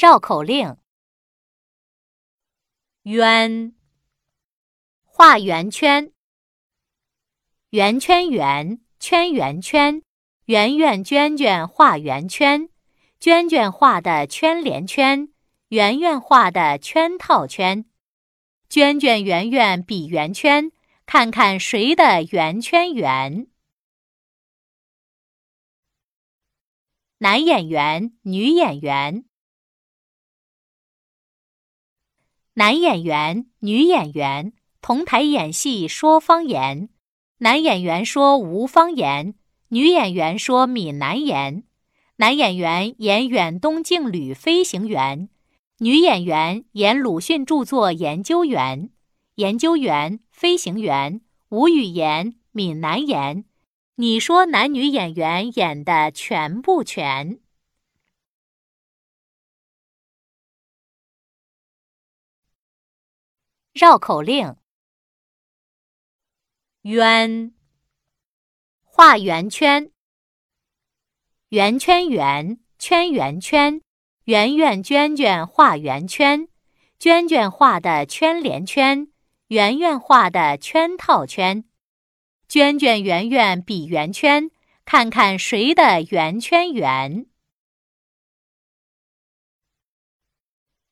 绕口令：圆，画圆圈，圆圈圆，圈圆圈，圆圆娟娟画圆圈，娟娟画的圈连圈，圆圆画的圈套圈，娟娟圆圆比圆圈，看看谁的圆圈圆。男演员，女演员。男演员、女演员同台演戏说方言，男演员说吴方言，女演员说闽南言。男演员演远东劲旅飞行员，女演员演鲁迅著作研究员。研究员、飞行员吴语言、闽南言。你说男女演员演的全不全？绕口令：圆，画圆圈，圆圈圆，圈圆圈，圆圆娟娟画圆圈，娟娟画的圈连圈，圆圆画的圈套圈，娟娟圆圆比圆圈，看看谁的圆圈圆。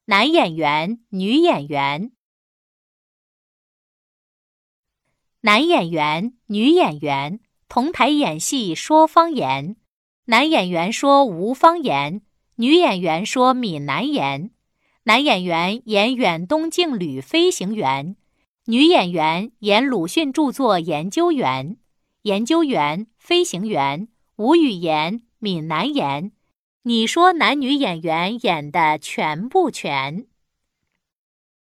男演员，女演员。男演员、女演员同台演戏说方言，男演员说吴方言，女演员说闽南言。男演员演远东劲旅飞行员，女演员演鲁迅著作研究员。研究员、飞行员吴语言、闽南言。你说男女演员演的全不全？